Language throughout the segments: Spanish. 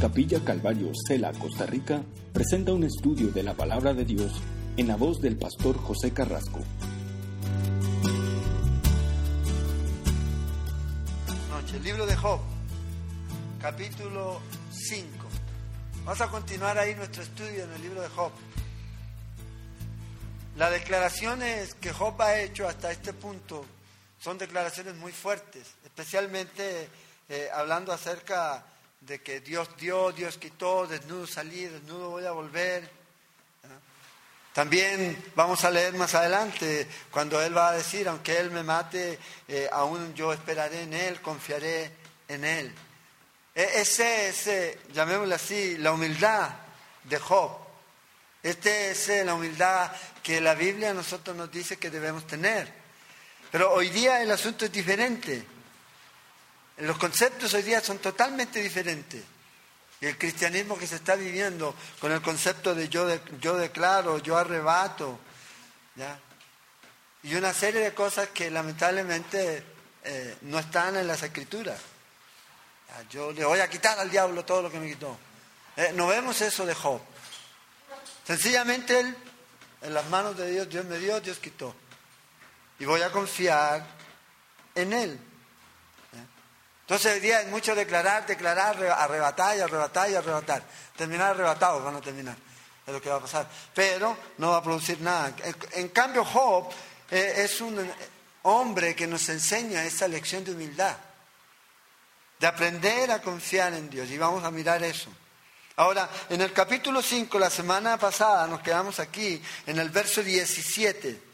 Capilla Calvario Cela, Costa Rica, presenta un estudio de la palabra de Dios en la voz del pastor José Carrasco. Noche, el libro de Job, capítulo 5. Vamos a continuar ahí nuestro estudio en el libro de Job. Las declaraciones que Job ha hecho hasta este punto son declaraciones muy fuertes, especialmente eh, hablando acerca de que Dios dio, Dios quitó, desnudo salí, desnudo voy a volver. También vamos a leer más adelante cuando Él va a decir, aunque Él me mate, eh, aún yo esperaré en Él, confiaré en Él. E, ese es, llamémoslo así, la humildad de Job. Este es eh, la humildad que la Biblia a nosotros nos dice que debemos tener. Pero hoy día el asunto es diferente. Los conceptos hoy día son totalmente diferentes. Y el cristianismo que se está viviendo con el concepto de yo, yo declaro, yo arrebato, y una serie de cosas que lamentablemente eh, no están en las escrituras. Yo le voy a quitar al diablo todo lo que me quitó. Eh, no vemos eso de Job. Sencillamente él, en las manos de Dios, Dios me dio, Dios quitó. Y voy a confiar en él. Entonces hoy día es mucho declarar, declarar, arrebatar y arrebatar y arrebatar. Terminar arrebatados van a terminar. Es lo que va a pasar. Pero no va a producir nada. En, cambio, Job eh, es un hombre que nos enseña esa lección de humildad. De aprender a confiar en Dios. Y vamos a mirar eso. Ahora, en el capítulo 5, la semana pasada, nos quedamos aquí, en el verso 17.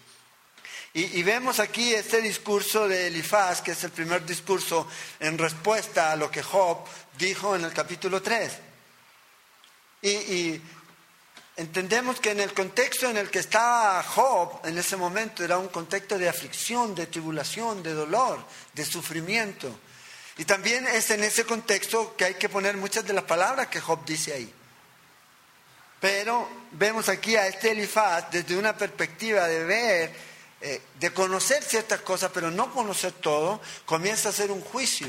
Y, vemos aquí este discurso de Elifaz, que es el primer discurso en respuesta a lo que Job dijo en el capítulo 3. Y, entendemos que en el contexto en el que estaba Job en ese momento era un contexto de aflicción, de tribulación, de dolor, de sufrimiento. Y también es en ese contexto que hay que poner muchas de las palabras que Job dice ahí. Pero vemos aquí a este Elifaz desde una perspectiva de ver eh, de conocer ciertas cosas, pero no conocer todo, comienza a hacer un juicio.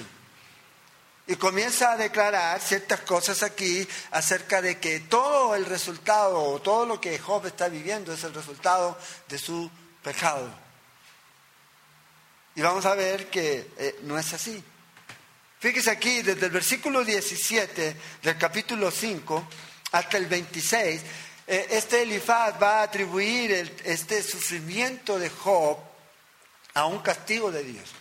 Y comienza a declarar ciertas cosas aquí acerca de que todo el resultado o todo lo que Job está viviendo es el resultado de su pecado. Y vamos a ver que eh, no es así. Fíjese aquí, desde el versículo 17 del capítulo 5 hasta el 26, eh, este Elifaz va a atribuir este sufrimiento de Job a un castigo de Dios.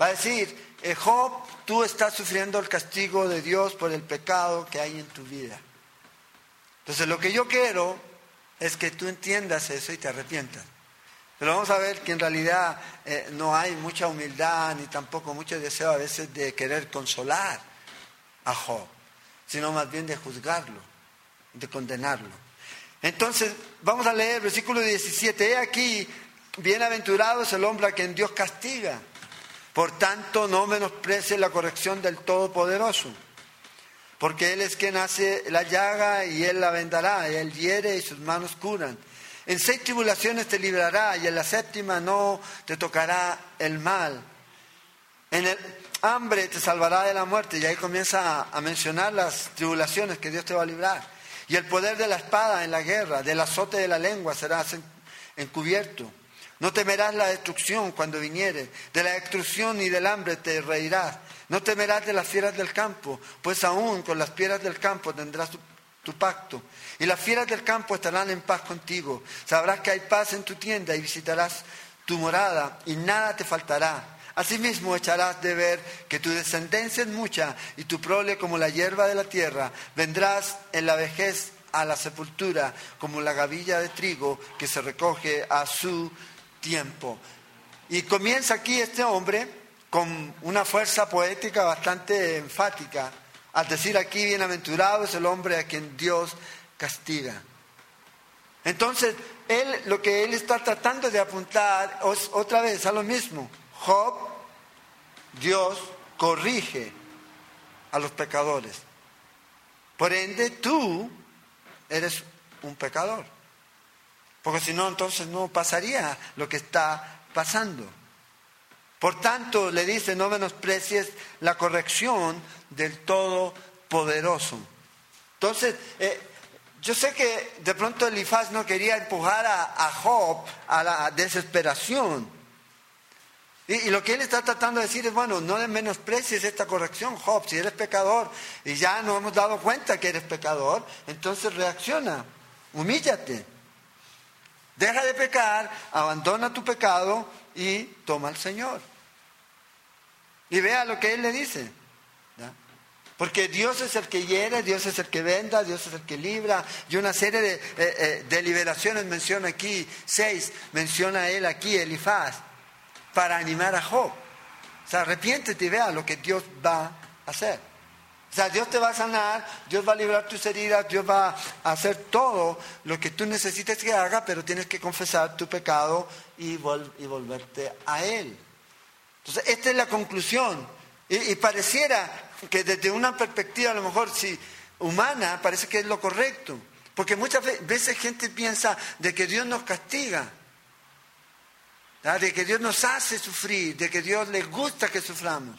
Va a decir, eh, Job, tú estás sufriendo el castigo de Dios por el pecado que hay en tu vida. Entonces lo que yo quiero es que tú entiendas eso y te arrepientas. Pero vamos a ver que en realidad eh, no hay mucha humildad ni tampoco mucho deseo a veces de querer consolar a Job, sino más bien de juzgarlo de condenarlo. Entonces, vamos a leer versículo 17. He aquí, bienaventurado es el hombre a quien Dios castiga. Por tanto, no menosprecie la corrección del Todopoderoso. Porque Él es quien hace la llaga y Él la vendará. Y Él hiere y sus manos curan. En seis tribulaciones te librará y en la séptima no te tocará el mal. En el hambre te salvará de la muerte. Y ahí comienza a mencionar las tribulaciones que Dios te va a librar. Y el poder de la espada en la guerra, del azote de la lengua serás encubierto. No temerás la destrucción cuando viniere, de la destrucción ni del hambre te reirás. No temerás de las fieras del campo, pues aún con las fieras del campo tendrás tu, tu pacto. Y las fieras del campo estarán en paz contigo. Sabrás que hay paz en tu tienda y visitarás tu morada y nada te faltará. Asimismo echarás de ver que tu descendencia es mucha y tu prole como la hierba de la tierra. Vendrás en la vejez a la sepultura como la gavilla de trigo que se recoge a su tiempo. Y comienza aquí este hombre con una fuerza poética bastante enfática al decir aquí bienaventurado es el hombre a quien Dios castiga. Entonces, él lo que él está tratando de apuntar otra vez a lo mismo. Job Dios corrige a los pecadores. Por ende, tú eres un pecador. Porque si no, entonces no pasaría lo que está pasando. Por tanto, le dice, no menosprecies la corrección del poderoso. Entonces, eh, yo sé que de pronto Elifaz no quería empujar a, Job a la desesperación. Y, lo que él está tratando de decir es, bueno, no menosprecies esta corrección, Job, si eres pecador y ya nos hemos dado cuenta que eres pecador, entonces reacciona, humíllate. Deja de pecar, abandona tu pecado y toma al Señor. Y vea lo que Él le dice. Porque Dios es el que hiere, Dios es el que venda, Dios es el que libra. Y una serie de, eh, eh, liberaciones menciona aquí, seis, menciona Él aquí, Elifaz, para animar a Job. O sea, arrepiéntete y vea lo que Dios va a hacer. O sea, Dios te va a sanar, Dios va a librar tus heridas, Dios va a hacer todo lo que tú necesites que haga, pero tienes que confesar tu pecado y, y volverte a Él. Entonces, esta es la conclusión. Y, pareciera que desde una perspectiva, a lo mejor, si humana, parece que es lo correcto. Porque muchas veces gente piensa de que Dios nos castiga, de que Dios nos hace sufrir, de que Dios le gusta que suframos.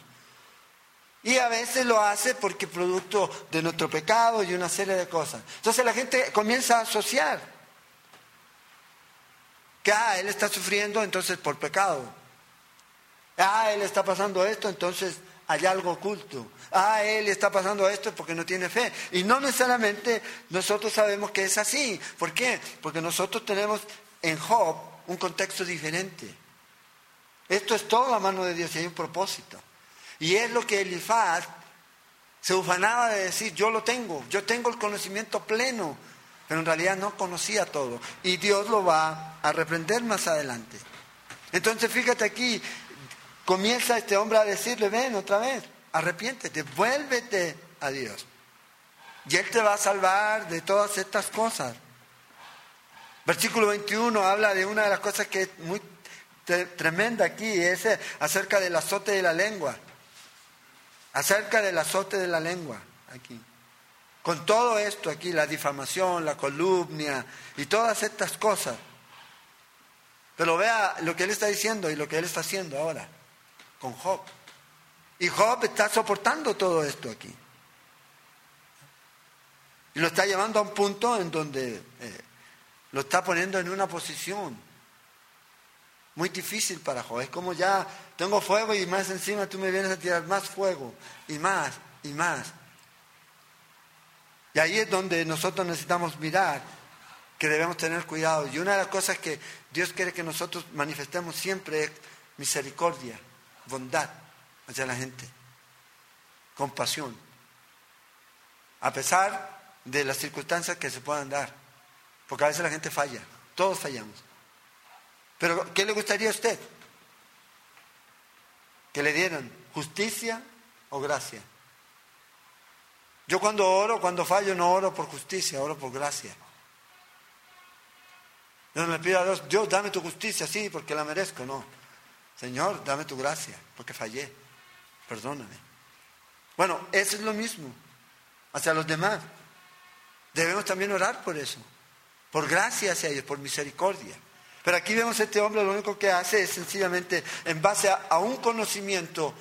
Y a veces lo hace porque producto de nuestro pecado y una serie de cosas. Entonces la gente comienza a asociar que, ah, él está sufriendo entonces por pecado. Ah, él está pasando esto, entonces hay algo oculto. Ah, él está pasando esto porque no tiene fe. Y no necesariamente nosotros sabemos que es así. ¿Por qué? Porque nosotros tenemos en Job un contexto diferente. Esto es todo la mano de Dios y hay un propósito. Y es lo que Elifaz se ufanaba de decir, yo lo tengo, yo tengo el conocimiento pleno, pero en realidad no conocía todo. Y Dios lo va a reprender más adelante. Entonces fíjate aquí, comienza este hombre a decirle, ven otra vez, arrepiéntete, vuélvete a Dios. Y Él te va a salvar de todas estas cosas. Versículo 21 habla de una de las cosas que es muy tremenda aquí, es acerca del azote de la lengua acerca del azote de la lengua aquí. Con todo esto aquí, la difamación, la columnia y todas estas cosas. Pero vea lo que él está diciendo y lo que él está haciendo ahora con Job. Y Job está soportando todo esto aquí. Y lo está llevando a un punto en donde eh, lo está poniendo en una posición muy difícil para Job. Es como ya tengo fuego y más encima tú me vienes a tirar más fuego y más y más. Y ahí es donde nosotros necesitamos mirar que debemos tener cuidado. Y una de las cosas que Dios quiere que nosotros manifestemos siempre es misericordia, bondad hacia la gente, compasión. A pesar de las circunstancias que se puedan dar. Porque a veces la gente falla, todos fallamos. Pero ¿qué le gustaría a usted? Que le dieran justicia o gracia. Yo cuando oro, cuando fallo, no oro por justicia, oro por gracia. Yo no le pido a Dios, Dios, dame tu justicia, sí, porque la merezco, no. Señor, dame tu gracia, porque fallé. Perdóname. Bueno, eso es lo mismo hacia los demás. Debemos también orar por eso, por gracia hacia ellos, por misericordia. Pero aquí vemos a este hombre, lo único que hace es sencillamente, en base a, un conocimiento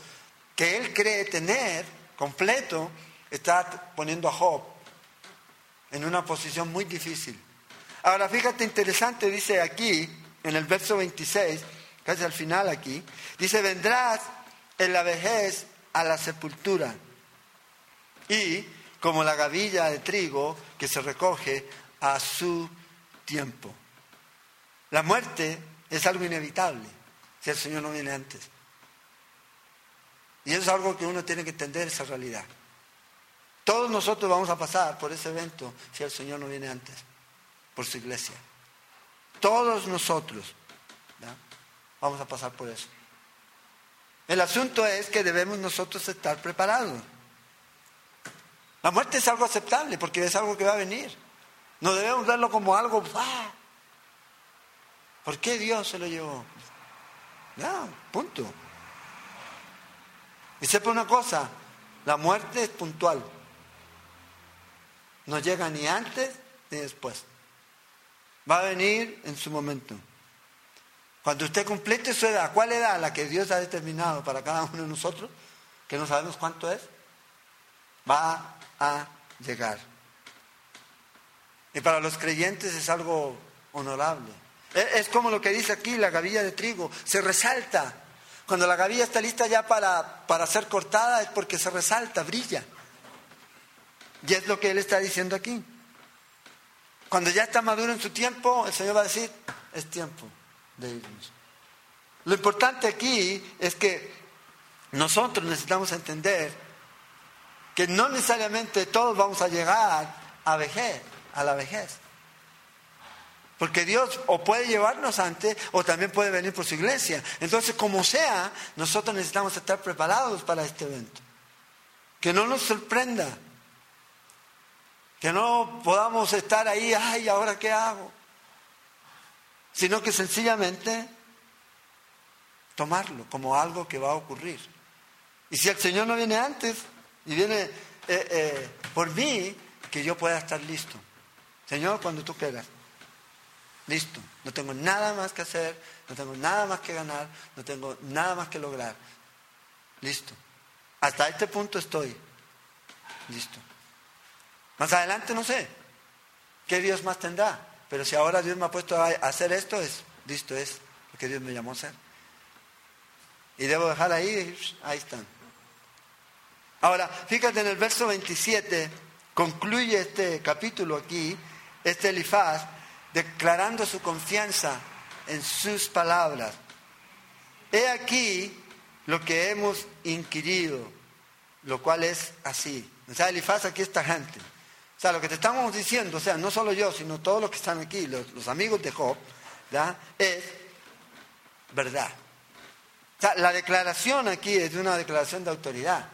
que él cree tener completo, está poniendo a Job en una posición muy difícil. Ahora, fíjate, interesante, dice aquí, en el verso 26, casi al final aquí, dice, vendrás en la vejez a la sepultura y como la gavilla de trigo que se recoge a su tiempo. La muerte es algo inevitable si el Señor no viene antes. Y eso es algo que uno tiene que entender, esa realidad. Todos nosotros vamos a pasar por ese evento si el Señor no viene antes, por su iglesia. Todos nosotros vamos a pasar por eso. El asunto es que debemos nosotros estar preparados. La muerte es algo aceptable porque es algo que va a venir. No debemos verlo como algo, ¡ah! ¿Por qué Dios se lo llevó? Ya, punto. Y sepa una cosa, la muerte es puntual. No llega ni antes ni después. Va a venir en su momento. Cuando usted complete su edad, ¿cuál edad? La que Dios ha determinado para cada uno de nosotros, que no sabemos cuánto es. va a llegar. Y para los creyentes es algo honorable. Es como lo que dice aquí la gavilla de trigo, se resalta. Cuando la gavilla está lista ya para, para ser cortada es porque se resalta, brilla. Y es lo que él está diciendo aquí. Cuando ya está maduro en su tiempo, el Señor va a decir, es tiempo de irnos. Lo importante aquí es que nosotros necesitamos entender que no necesariamente todos vamos a llegar a vejez, a la vejez. Porque Dios o puede llevarnos antes o también puede venir por su iglesia. Entonces, como sea, nosotros necesitamos estar preparados para este evento. Que no nos sorprenda. Que no podamos estar ahí, ay, ¿ahora qué hago? Sino que sencillamente tomarlo como algo que va a ocurrir. Y si el Señor no viene antes y viene eh, eh, por mí, que yo pueda estar listo. Señor, cuando tú quieras. Listo. No tengo nada más que hacer, no tengo nada más que ganar, no tengo nada más que lograr. Listo. Hasta este punto estoy. Listo. Más adelante no sé qué Dios más tendrá. Pero si ahora Dios me ha puesto a hacer esto, es listo, es lo que Dios me llamó a hacer. Y debo dejar ahí, ahí están. Ahora, fíjate en el verso 27, concluye este capítulo aquí, este Elifaz, declarando su confianza en sus palabras. He aquí lo que hemos inquirido, lo cual es así. O sea, Elifaz aquí esta gente. O sea, lo que te estamos diciendo, o sea, no solo yo, sino todos los que están aquí, los, amigos de Job, es verdad. O sea, la declaración aquí es de una declaración de autoridad.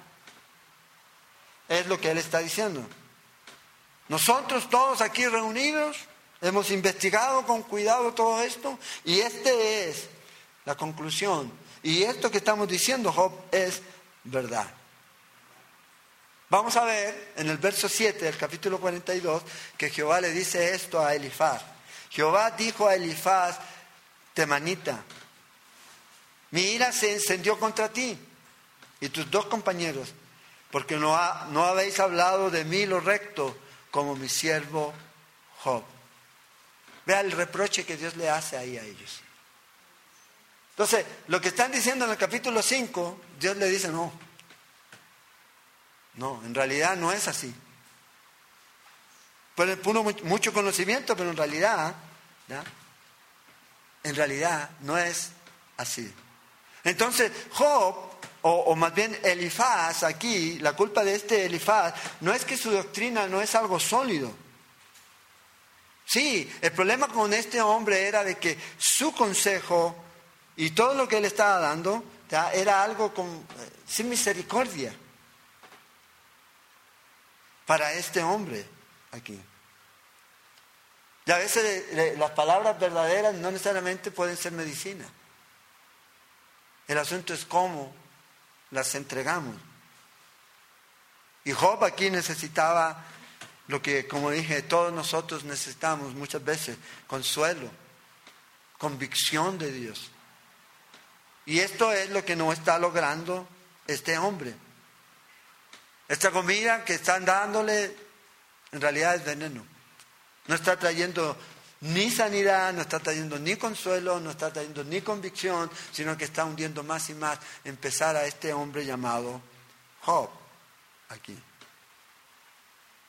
Es lo que él está diciendo. Nosotros todos aquí reunidos hemos investigado con cuidado todo esto y este es la conclusión. Y esto que estamos diciendo, Job, es verdad. Vamos a ver en el verso 7 del capítulo 42 que Jehová le dice esto a Elifaz. Jehová dijo a Elifaz, temanita, mi ira se encendió contra ti y tus dos compañeros, porque no, no habéis hablado de mí lo recto como mi siervo Job. Vea el reproche que Dios le hace ahí a ellos. Entonces, lo que están diciendo en el capítulo 5, Dios le dice, no, no, en realidad no es así. Pueden mucho conocimiento, pero en realidad, en realidad no es así. Entonces, Job, o, más bien Elifaz, aquí, la culpa de este Elifaz, no es que su doctrina no es algo sólido. Sí, el problema con este hombre era de que su consejo y todo lo que él estaba dando era algo eh, sin misericordia para este hombre aquí. Y a veces las palabras verdaderas no necesariamente pueden ser medicina. El asunto es cómo las entregamos. Y Job aquí necesitaba lo que, como dije, todos nosotros necesitamos muchas veces, consuelo, convicción de Dios. Y esto es lo que no está logrando este hombre. Esta comida que están dándole en realidad es veneno. No está trayendo ni sanidad, no está trayendo ni consuelo, no está trayendo ni convicción, sino que está hundiendo más y más empezar a este hombre llamado Job aquí.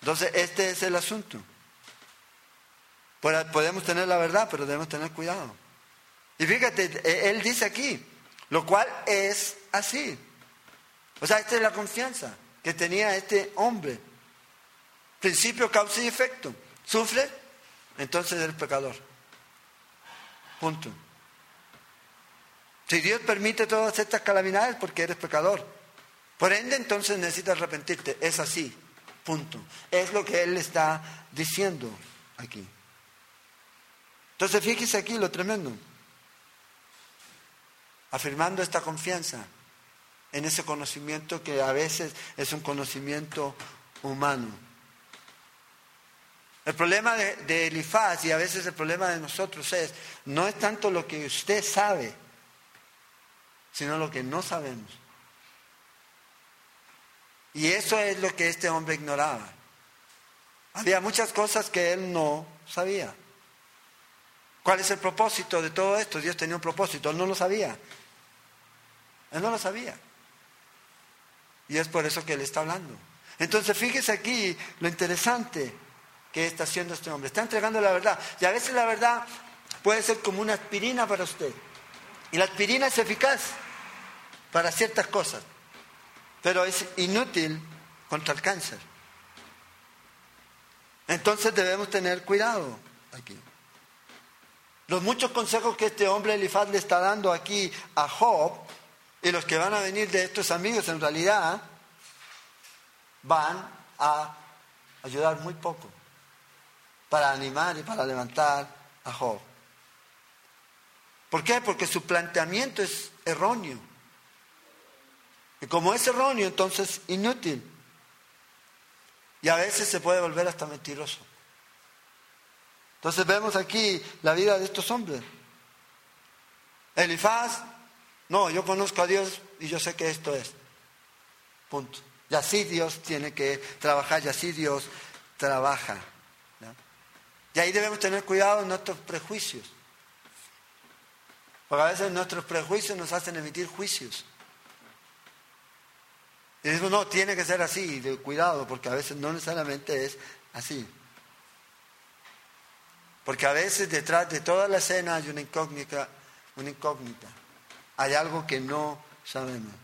Entonces, este es el asunto. Podemos tener la verdad, pero debemos tener cuidado. Y fíjate, e, él dice aquí, lo cual es así. O sea, esta es la confianza que tenía este hombre. Principio, causa y efecto. Sufre, entonces eres pecador. Punto. Si Dios permite todas estas calamidades, porque eres pecador. Por ende, entonces necesitas arrepentirte. Es así. Punto. Es lo que Él está diciendo aquí. Entonces, fíjese aquí lo tremendo. Afirmando esta confianza en ese conocimiento que a veces es un conocimiento humano. El problema de, Elifaz y a veces el problema de nosotros es, no es tanto lo que usted sabe, sino lo que no sabemos. Y eso es lo que este hombre ignoraba. Había muchas cosas que él no sabía. ¿Cuál es el propósito de todo esto? Dios tenía un propósito, él no lo sabía. Él no lo sabía. Y es por eso que él está hablando. Entonces fíjese aquí lo interesante que está haciendo este hombre. Está entregando la verdad. Y a veces la verdad puede ser como una aspirina para usted. Y la aspirina es eficaz para ciertas cosas, pero es inútil contra el cáncer. Entonces debemos tener cuidado aquí. Los muchos consejos que este hombre Elifaz le está dando aquí a Job y los que van a venir de estos amigos en realidad van a ayudar muy poco para animar y para levantar a Job. ¿Por qué? Porque su planteamiento es erróneo. Y como es erróneo, entonces inútil. Y a veces se puede volver hasta mentiroso. Entonces vemos aquí la vida de estos hombres. Elifaz, no, yo conozco a Dios y yo sé que esto es. Punto. Y así Dios tiene que trabajar, y así Dios trabaja. Y ahí debemos tener cuidado en nuestros prejuicios. Porque a veces nuestros prejuicios nos hacen emitir juicios. Y decimos, no, tiene que ser así, de cuidado, porque a veces no necesariamente es así. Porque a veces detrás de toda la escena hay una incógnita, una incógnita. Hay algo que no sabemos.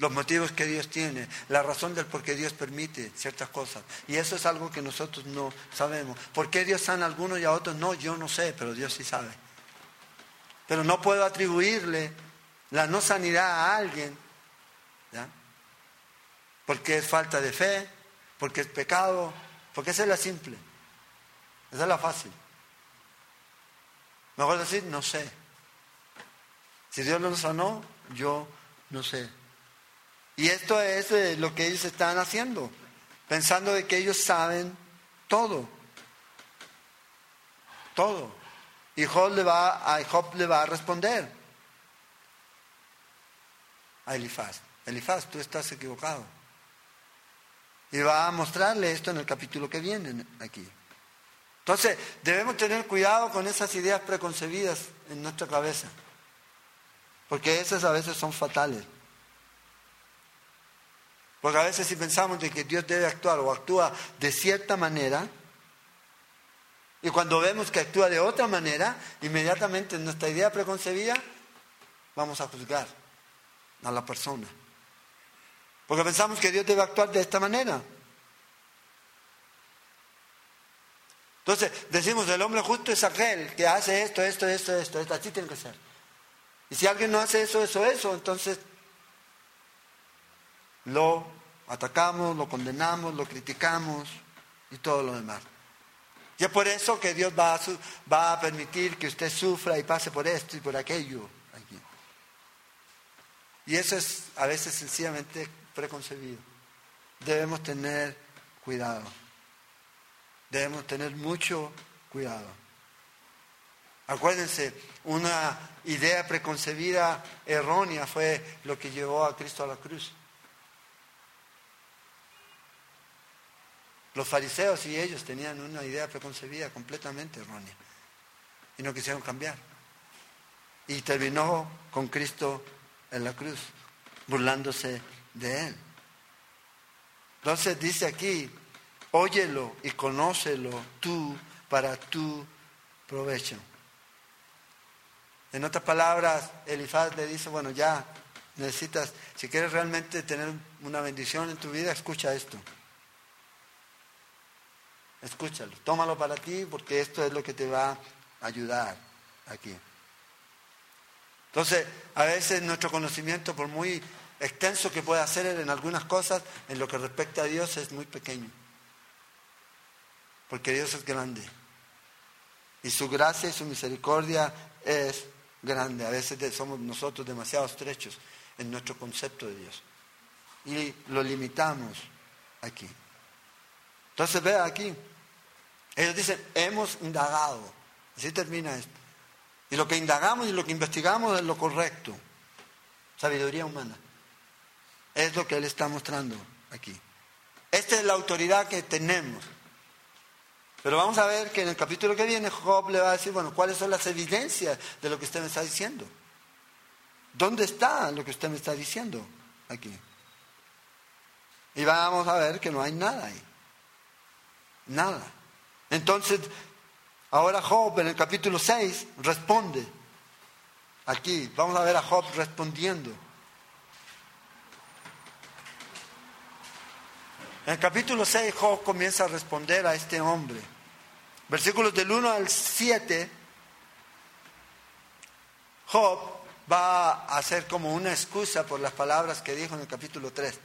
Los motivos que Dios tiene, la razón del por qué Dios permite ciertas cosas. Y eso es algo que nosotros no sabemos. ¿Por qué Dios sana a algunos y a otros? No, yo no sé, pero Dios sí sabe. Pero no puedo atribuirle la no sanidad a alguien, ¿ya? Porque es falta de fe, porque es pecado, porque esa es la simple. Esa es la fácil. Mejor decir, no sé. Si Dios no sanó, yo no sé. Y esto es eh, lo que ellos están haciendo, pensando de que ellos saben todo. Todo. Y Job le va a, Job le va a responder a Elifaz. Elifaz, tú estás equivocado. Y va a mostrarle esto en el capítulo que viene aquí. Entonces, debemos tener cuidado con esas ideas preconcebidas en nuestra cabeza, porque esas a veces son fatales. Porque a veces si pensamos de que Dios debe actuar o actúa de cierta manera, y cuando vemos que actúa de otra manera, inmediatamente en nuestra idea preconcebida vamos a juzgar a la persona. Porque pensamos que Dios debe actuar de esta manera. Entonces decimos, el hombre justo es aquel que hace esto, esto, esto, esto, esto, así tiene que ser. Y si alguien no hace eso, eso, eso, entonces lo atacamos, lo condenamos, lo criticamos y todo lo demás. Y es por eso que Dios va a, va a permitir que usted sufra y pase por esto y por aquello. Aquí. Y eso es a veces sencillamente preconcebido. Debemos tener cuidado. Debemos tener mucho cuidado. Acuérdense, una idea preconcebida errónea fue lo que llevó a Cristo a la cruz. Los fariseos y ellos tenían una idea preconcebida completamente errónea y no quisieron cambiar. Y terminó con Cristo en la cruz, burlándose de él. Entonces dice aquí, óyelo y conócelo tú para tu provecho. En otras palabras, Elifaz le dice, bueno, ya necesitas, si quieres realmente tener una bendición en tu vida, escucha esto. Escúchalo, tómalo para ti porque esto es lo que te va a ayudar aquí. Entonces, a veces nuestro conocimiento, por muy extenso que pueda ser en algunas cosas, en lo que respecta a Dios es muy pequeño porque Dios es grande. Y su gracia y su misericordia es grande. A veces somos nosotros demasiado estrechos en nuestro concepto de Dios. Y lo limitamos aquí. Entonces vea aquí. Ellos dicen, hemos indagado. Así termina esto. Y lo que indagamos y lo que investigamos es lo correcto. Sabiduría humana. Es lo que él está mostrando aquí. Esta es la autoridad que tenemos. Pero vamos a ver que en el capítulo que viene Job le va a decir, bueno, ¿cuáles son las evidencias de lo que usted me está diciendo? ¿Dónde está lo que usted me está diciendo aquí? Y vamos a ver que no hay nada ahí. Nada. Entonces, ahora Job en el capítulo 6 responde. Aquí, vamos a ver a Job respondiendo. En el capítulo 6 Job comienza a responder a este hombre. Versículos del 1 al 7, Job va a hacer como una excusa por las palabras que dijo en el capítulo 3.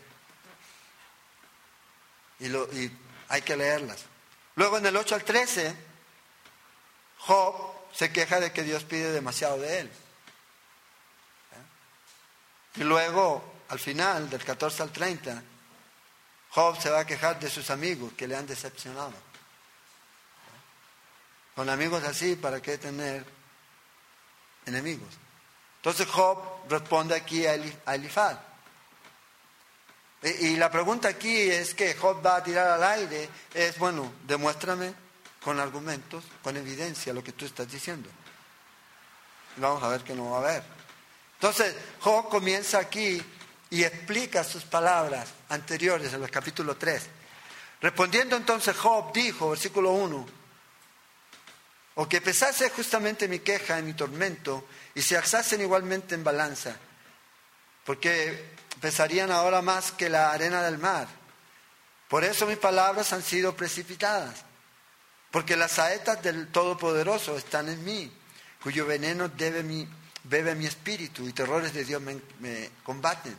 Y, y hay que leerlas. Luego en el 8 al 13, Job se queja de que Dios pide demasiado de él. Y luego, al final, del 14 al 30, Job se va a quejar de sus amigos que le han decepcionado. Con amigos así, ¿para qué tener enemigos? Entonces Job responde aquí a Elifaz. Y la pregunta aquí es que Job va a tirar al aire, es, bueno, demuéstrame con argumentos, con evidencia lo que tú estás diciendo. vamos a ver que no va a haber. Entonces Job comienza aquí y explica sus palabras anteriores en el capítulo 3. Respondiendo entonces Job dijo, versículo 1, o que pesase justamente mi queja en mi tormento y se alzasen igualmente en balanza, porque pesarían ahora más que la arena del mar. Por eso mis palabras han sido precipitadas, porque las saetas del Todopoderoso están en mí, cuyo veneno debe mi, bebe mi espíritu y terrores de Dios me combaten.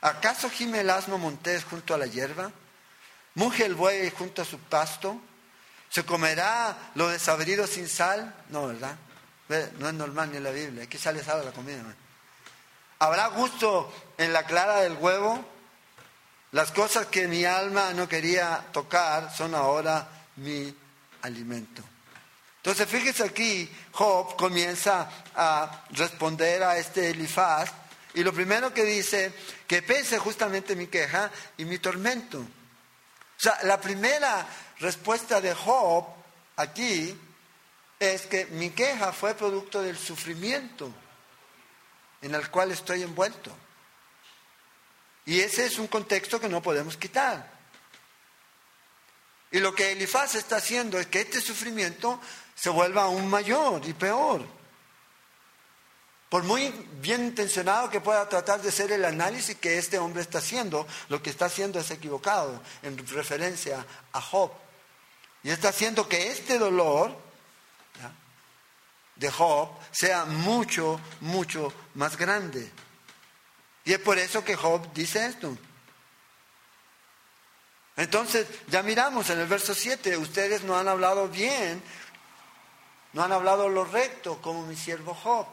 ¿Acaso gime el asno montés junto a la hierba? ¿Muge el buey junto a su pasto? ¿Se comerá lo desabrido sin sal? No, ¿verdad? No es normal ni en la Biblia. Aquí sale sal a la comida. ¿Habrá gusto en la clara del huevo? Las cosas que mi alma no quería tocar son ahora mi alimento. Entonces, fíjese aquí, Job comienza a responder a este Elifaz y lo primero que dice, que pese justamente mi queja y mi tormento. O sea, la primera respuesta de Job aquí es que mi queja fue producto del sufrimiento en el cual estoy envuelto. Y ese es un contexto que no podemos quitar. Y lo que Elifaz está haciendo es que este sufrimiento se vuelva aún mayor y peor por muy bien intencionado que pueda tratar de ser el análisis que este hombre está haciendo, lo que está haciendo es equivocado en referencia a Job. Y está haciendo que este dolor de Job sea mucho, mucho más grande. Y es por eso que Job dice esto. Entonces, ya miramos en el verso 7, ustedes no han hablado bien, no han hablado lo recto como mi siervo Job.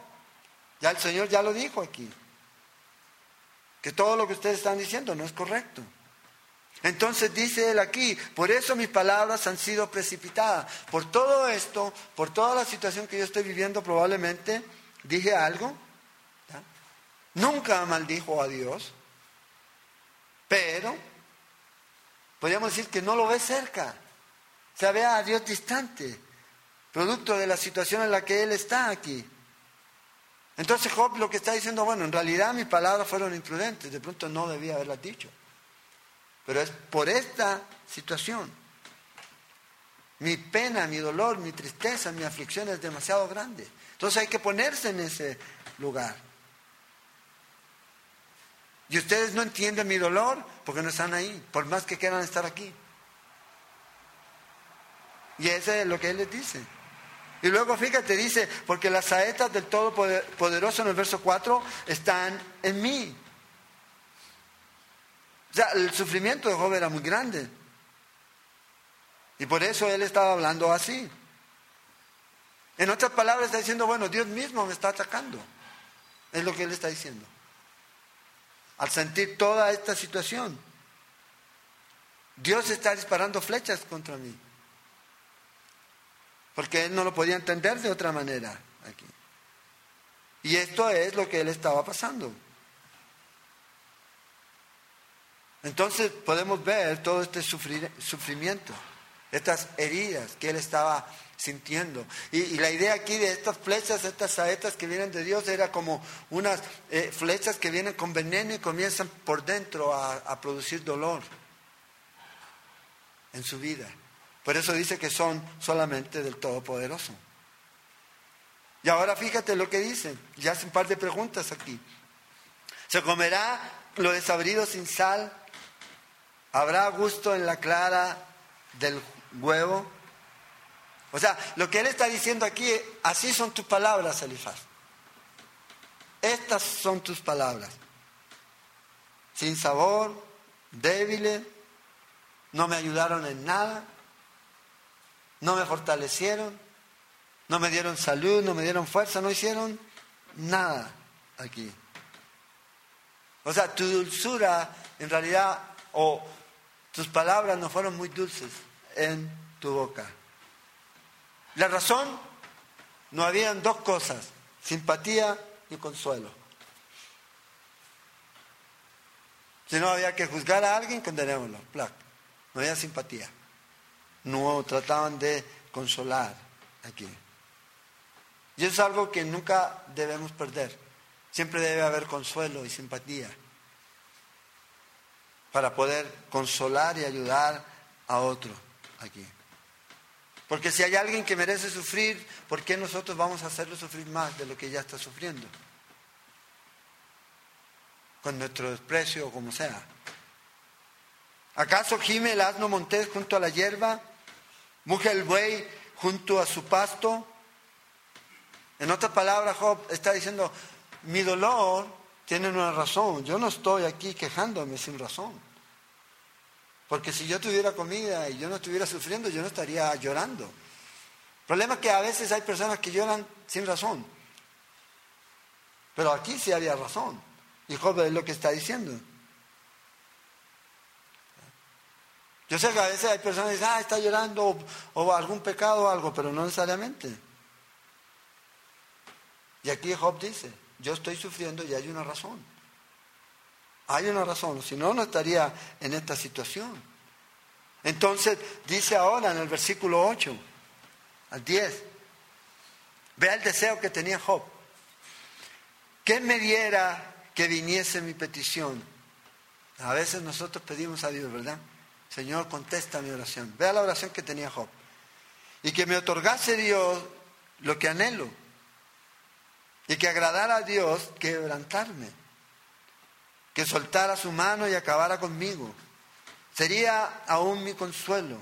Ya el Señor ya lo dijo aquí. Que todo lo que ustedes están diciendo no es correcto. Entonces dice él aquí, por eso mis palabras han sido precipitadas. Por todo esto, por toda la situación que yo estoy viviendo, probablemente dije algo. Nunca maldijo a Dios, pero podríamos decir que no lo ve cerca. O sea, ve a Dios distante, producto de la situación en la que él está aquí. Entonces Job lo que está diciendo, bueno, en realidad mis palabras fueron imprudentes, de pronto no debía haberlas dicho. Pero es por esta situación. Mi pena, mi dolor, mi tristeza, mi aflicción es demasiado grande. Entonces hay que ponerse en ese lugar. Y ustedes no entienden mi dolor porque no están ahí, por más que quieran estar aquí. Y eso es lo que él les dice. Y luego fíjate, dice, porque las saetas del Todopoderoso en el verso 4 están en mí. O sea, el sufrimiento de Job era muy grande. Y por eso él estaba hablando así. En otras palabras está diciendo, bueno, Dios mismo me está atacando. Es lo que él está diciendo. Al sentir toda esta situación, Dios está disparando flechas contra mí porque él no lo podía entender de otra manera aquí. Y esto es lo que él estaba pasando. Entonces podemos ver todo este sufrimiento, estas heridas que él estaba sintiendo. Y, la idea aquí de estas flechas, estas saetas que vienen de Dios, era como unas eh, flechas que vienen con veneno y comienzan por dentro a producir dolor en su vida. Por eso dice que son solamente del Todopoderoso. Y ahora fíjate lo que dice, ya hace un par de preguntas aquí. ¿Se comerá lo desabrido sin sal? ¿Habrá gusto en la clara del huevo? O sea, lo que él está diciendo aquí, así son tus palabras, Elifaz. Estas son tus palabras. Sin sabor, débiles, no me ayudaron en nada, no me fortalecieron, no me dieron salud, no me dieron fuerza, no hicieron nada aquí. O sea, tu dulzura en realidad, o tus palabras no fueron muy dulces en tu boca. La razón, no habían dos cosas, simpatía y consuelo. Si no había que juzgar a alguien, condenémoslo. No había simpatía. No trataban de consolar aquí. Y eso es algo que nunca debemos perder. Siempre debe haber consuelo y simpatía para poder consolar y ayudar a otro aquí. Porque si hay alguien que merece sufrir, ¿por qué nosotros vamos a hacerlo sufrir más de lo que ya está sufriendo? Con nuestro desprecio o como sea. ¿Acaso gime el asno montés junto a la hierba? ¿Muge el buey junto a su pasto? En otras palabras, Job está diciendo, mi dolor tiene una razón. Yo no estoy aquí quejándome sin razón. Porque si yo tuviera comida y yo no estuviera sufriendo, yo no estaría llorando. El problema es que a veces hay personas que lloran sin razón. Pero aquí sí había razón. Y Job es lo que está diciendo. Yo sé que a veces hay personas que dicen, ah, está llorando o, algún pecado o algo, pero no necesariamente. Y aquí Job dice, yo estoy sufriendo y hay una razón. Hay una razón, si no, no estaría en esta situación. Entonces dice ahora en el versículo 8 al 10, vea el deseo que tenía Job. ¿Qué me diera que viniese mi petición? A veces nosotros pedimos a Dios, ¿verdad? Señor, contesta mi oración. Vea la oración que tenía Job. Y que me otorgase Dios lo que anhelo. Y que agradara a Dios quebrantarme. Que soltara su mano y acabara conmigo. Sería aún mi consuelo.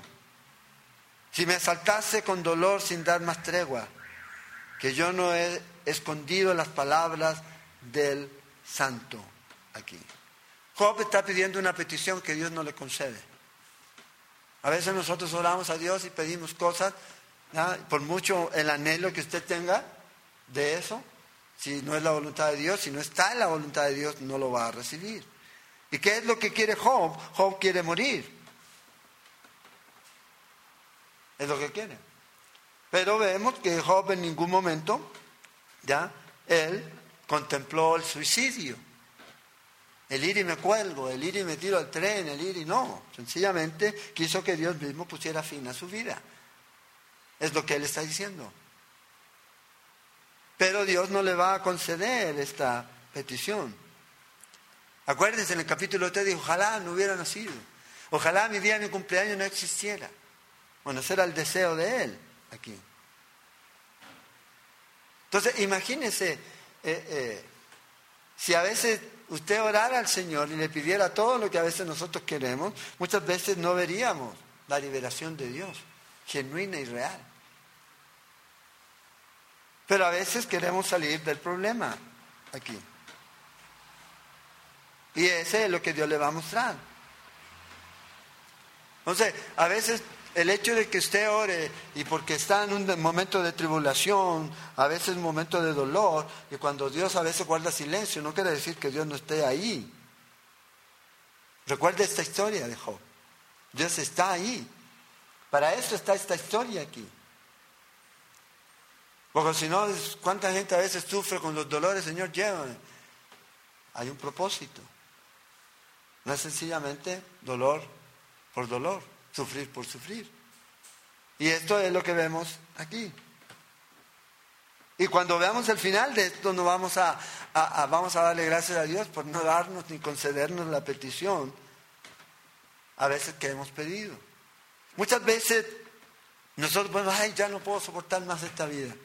Si me asaltase con dolor sin dar más tregua. Que yo no he escondido las palabras del santo aquí. Job está pidiendo una petición que Dios no le concede. A veces nosotros oramos a Dios y pedimos cosas, por mucho el anhelo que usted tenga de eso, si no es la voluntad de Dios, si no está en la voluntad de Dios, no lo va a recibir. ¿Y qué es lo que quiere Job? Job quiere morir. Es lo que quiere. Pero vemos que Job en ningún momento, ya, él contempló el suicidio el ir y me cuelgo, el ir y me tiro al tren, el ir y no. Sencillamente quiso que Dios mismo pusiera fin a su vida. Es lo que él está diciendo. Pero Dios no le va a conceder esta petición. Acuérdense, en el capítulo 3 dijo, ojalá no hubiera nacido. Ojalá mi día de mi cumpleaños no existiera. Bueno, ese era el deseo de él aquí. Entonces, imagínense, eh, eh, si a veces usted orara al Señor y le pidiera todo lo que a veces nosotros queremos, muchas veces no veríamos la liberación de Dios, genuina y real. Pero a veces queremos salir del problema aquí. Y ese es lo que Dios le va a mostrar. Entonces, a veces el hecho de que usted ore y porque está en un momento de tribulación, a veces un momento de dolor, y cuando Dios a veces guarda silencio, no quiere decir que Dios no esté ahí. Recuerde esta historia de Job. Dios está ahí. Para eso está esta historia aquí. Porque si no, ¿cuánta gente a veces sufre con los dolores? Señor, llévame. Hay un propósito. No es sencillamente dolor por dolor, sufrir por sufrir. Y esto es lo que vemos aquí. Y cuando veamos el final de esto, no vamos a, vamos a darle gracias a Dios por no darnos ni concedernos la petición a veces que hemos pedido. Muchas veces nosotros podemos, ay, ya no puedo soportar más esta vida.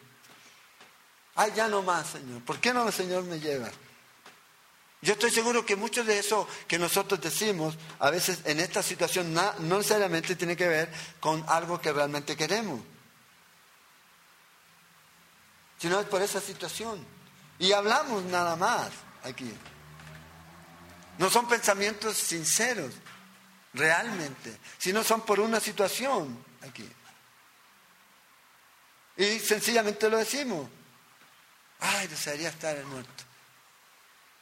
Ay, ya no más, Señor. ¿Por qué no Señor me lleva? Yo estoy seguro que mucho de eso que nosotros decimos, a veces en esta situación, no necesariamente tiene que ver con algo que realmente queremos, sino es por esa situación. Y hablamos nada más aquí. No son pensamientos sinceros, realmente, sino son por una situación aquí. Y sencillamente lo decimos. Ay, desearía estar muerto.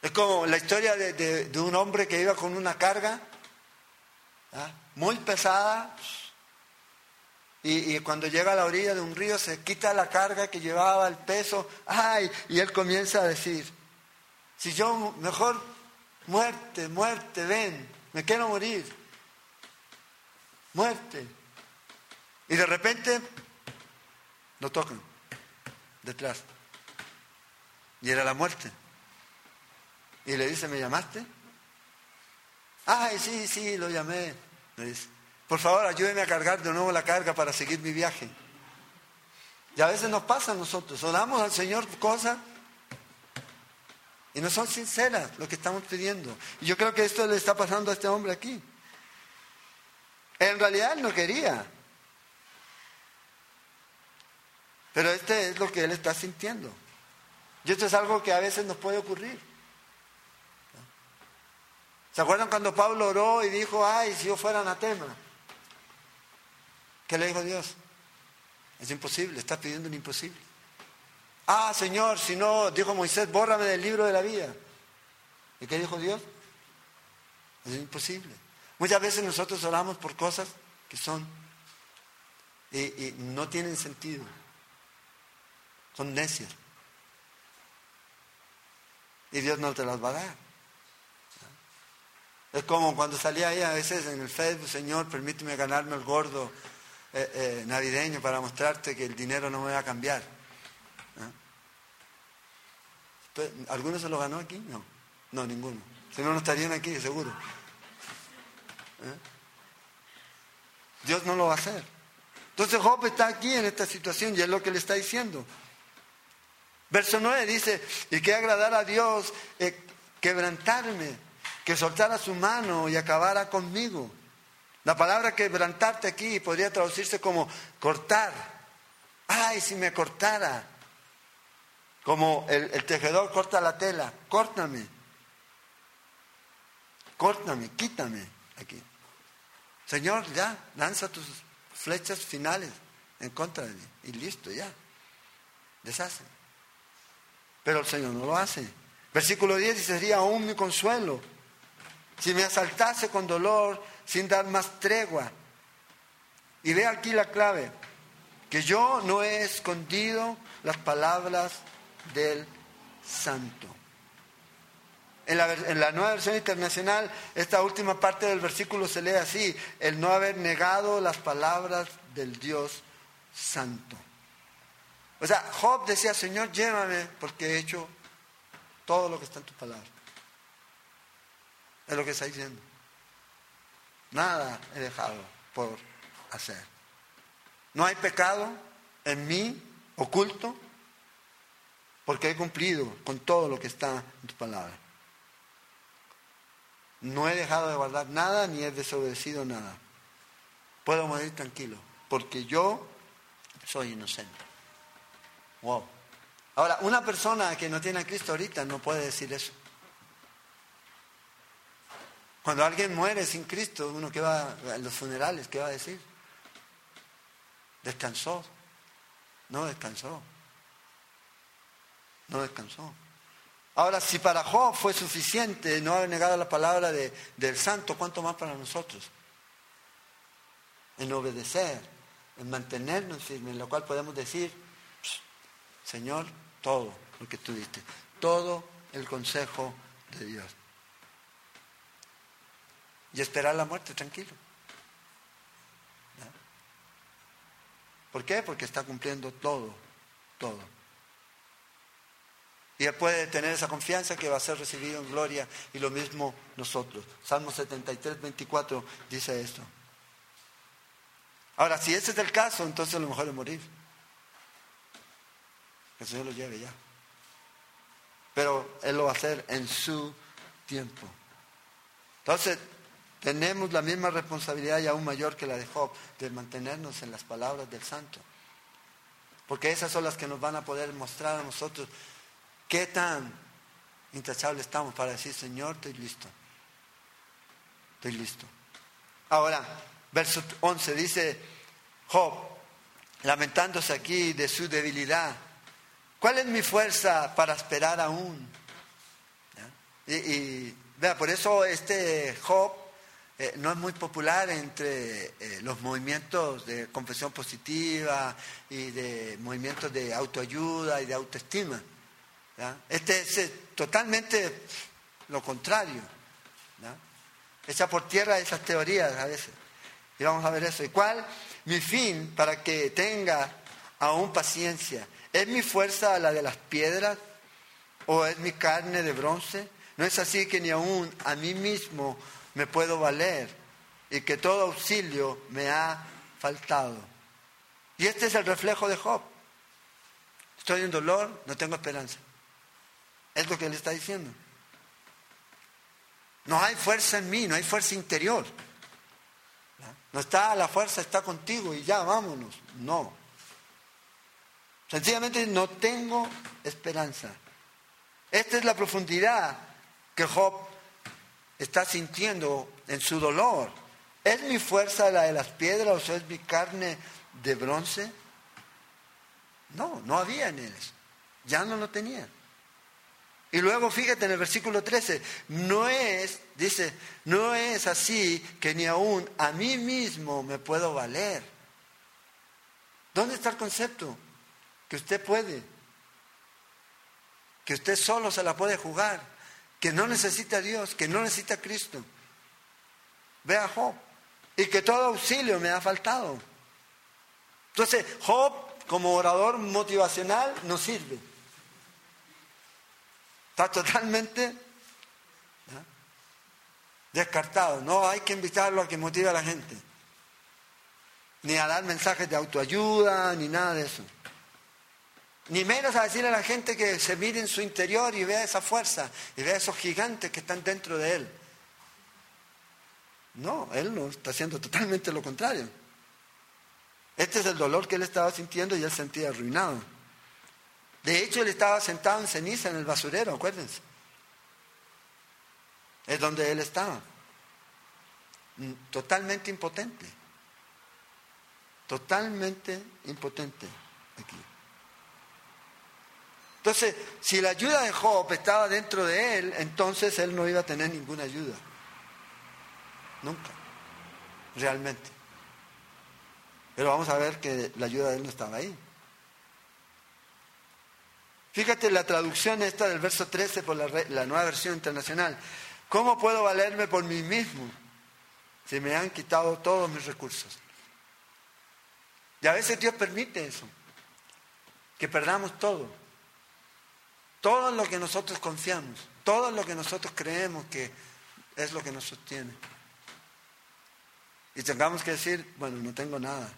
Es como la historia de, un hombre que iba con una carga ¿ah? muy pesada y, cuando llega a la orilla de un río se quita la carga que llevaba, el peso, ay, y él comienza a decir, si yo mejor muerte, muerte, ven, me quiero morir, muerte. Y de repente lo tocan detrás. Y era la muerte. Y le dice, ¿me llamaste? Ay, sí, sí, lo llamé. Le dice, por favor, ayúdeme a cargar de nuevo la carga para seguir mi viaje. Y a veces nos pasa a nosotros, oramos al Señor cosas y no son sinceras lo que estamos pidiendo. Y yo creo que esto le está pasando a este hombre aquí. En realidad él no quería. Pero este es lo que él está sintiendo. Y esto es algo que a veces nos puede ocurrir. ¿Se acuerdan cuando Pablo oró y dijo, ay, si yo fuera anatema? ¿Qué le dijo Dios? Es imposible, estás pidiendo un imposible. Ah, Señor, si no, dijo Moisés, bórrame del libro de la vida. ¿Y qué dijo Dios? Es imposible. Muchas veces nosotros oramos por cosas que son y no tienen sentido. Son necias. Y Dios no te las va a dar. Es como cuando salía ahí a veces en el Facebook, Señor, permíteme ganarme el gordo eh, eh, navideño para mostrarte que el dinero no me va a cambiar. ¿Alguno se lo ganó aquí? No, no, ninguno. Si no, no estarían aquí, seguro. ¿Eh? Dios no lo va a hacer. Entonces Job está aquí en esta situación y es lo que le está diciendo. Verso 9 dice, y que agradar a Dios, quebrantarme que soltara su mano y acabara conmigo. La palabra quebrantarte aquí podría traducirse como cortar. Ay, si me cortara. Como el, el tejedor corta la tela. Córtame. Córtame, quítame aquí. Señor, ya, lanza tus flechas finales en contra de mí. Y listo, ya. Deshace. Pero el Señor no lo hace. Versículo 10 dice, sería aún mi consuelo si me asaltase con dolor sin dar más tregua. Y ve aquí la clave, que yo no he escondido las palabras del santo. En la, en la, nueva versión internacional, esta última parte del versículo se lee así, el no haber negado las palabras del Dios santo. O sea, Job decía, Señor, llévame porque he hecho todo lo que está en tu palabra. Es lo que está diciendo. Nada he dejado por hacer. No hay pecado en mí oculto porque he cumplido con todo lo que está en tu palabra. No he dejado de guardar nada ni he desobedecido nada. Puedo morir tranquilo porque yo soy inocente. Wow. Ahora, una persona que no tiene a Cristo ahorita no puede decir eso. Cuando alguien muere sin Cristo, uno que va en los funerales, ¿qué va a decir? Descansó. No descansó. No descansó. Ahora, si para Job fue suficiente no haber negado la palabra del santo, ¿cuánto más para nosotros? En obedecer, en mantenernos firmes, en lo cual podemos decir, Señor, todo lo que tú diste, todo el consejo de Dios. y esperar la muerte tranquilo. ¿Por qué? Porque está cumpliendo todo, todo. Y él puede tener esa confianza que va a ser recibido en gloria y lo mismo nosotros. Salmo 73, 24 dice esto. Ahora, si ese es el caso, entonces lo mejor es morir. Que el Señor lo lleve ya. Pero Él lo va a hacer en su tiempo. Entonces, tenemos la misma responsabilidad y aún mayor que la de Job, de mantenernos en las palabras del Santo. Porque esas son las que nos van a poder mostrar a nosotros qué tan intachables estamos para decir, Señor, estoy listo. Estoy listo. Ahora, verso 11 dice Job, lamentándose aquí de su debilidad, ¿cuál es mi fuerza para esperar aún? Y, vea, por eso este Job eh, no es muy popular entre eh, los movimientos de confesión positiva y de movimientos de autoayuda y de autoestima. Este es eh, totalmente lo contrario. Echa por tierra esas teorías a veces. Y vamos a ver eso. ¿Y cuál? Mi fin para que tenga aún paciencia. ¿Es mi fuerza la de las piedras o es mi carne de bronce? No es así que ni aún a mí mismo me puedo valer y que todo auxilio me ha faltado. Y este es el reflejo de Job. Estoy en dolor, no tengo esperanza. Es lo que él está diciendo. No hay fuerza en mí, no hay fuerza interior. No está la fuerza, está contigo y ya, vámonos. No. Sencillamente no tengo esperanza. Esta es la profundidad que Job está sintiendo en su dolor. ¿Es mi fuerza la de las piedras o es mi carne de bronce? No, no había en él. Ya no lo tenía. Y luego fíjate en el versículo 13, no es, dice, no es así que ni aún a mí mismo me puedo valer. ¿Dónde está el concepto? Que usted puede, que usted solo se la puede jugar, que no necesita Dios, que no necesita Cristo. Ve a Job. Y que todo auxilio me ha faltado. Entonces, Job como orador motivacional no sirve. Está totalmente descartado. No hay que invitarlo a que motive a la gente. Ni a dar mensajes de autoayuda, ni nada de eso. Ni menos a decirle a la gente que se mire en su interior y vea esa fuerza y vea esos gigantes que están dentro de él. No, él no está haciendo totalmente lo contrario. Este es el dolor que él estaba sintiendo y él sentía arruinado. De hecho, él estaba sentado en ceniza en el basurero, acuérdense. Es donde él estaba. Mm, totalmente impotente. Totalmente impotente aquí. Entonces, si la ayuda de Job estaba dentro de él, entonces él no iba a tener ninguna ayuda. Nunca. Realmente. Pero vamos a ver que la ayuda de él no estaba ahí. Fíjate la traducción esta del verso 13 por la, nueva versión internacional. ¿Cómo puedo valerme por mí mismo si me han quitado todos mis recursos? Y a veces Dios permite eso, que perdamos todo. Todo lo que nosotros confiamos, todo lo que nosotros creemos que es lo que nos sostiene. Y tengamos que decir, bueno, no tengo nada.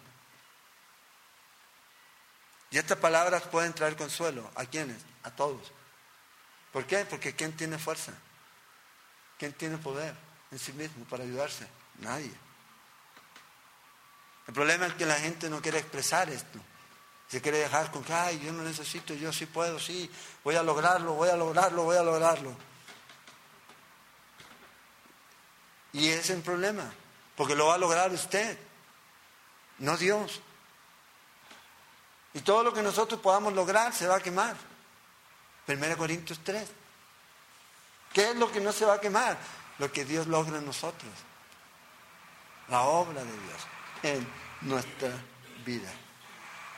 Y estas palabras pueden traer consuelo. ¿A quiénes? A todos. ¿Por qué? Porque ¿quién tiene fuerza? ¿Quién tiene poder en sí mismo para ayudarse? Nadie. El problema es que la gente no quiere expresar esto. Se quiere dejar con que, ay, yo no necesito, yo sí puedo, sí, voy a lograrlo, voy a lograrlo, voy a lograrlo. Y ese es el problema, porque lo va a lograr usted, no Dios. Y todo lo que nosotros podamos lograr se va a quemar. 1 Corintios 3. ¿Qué es lo que no se va a quemar? Lo que Dios logra en nosotros. La obra de Dios en nuestra vida.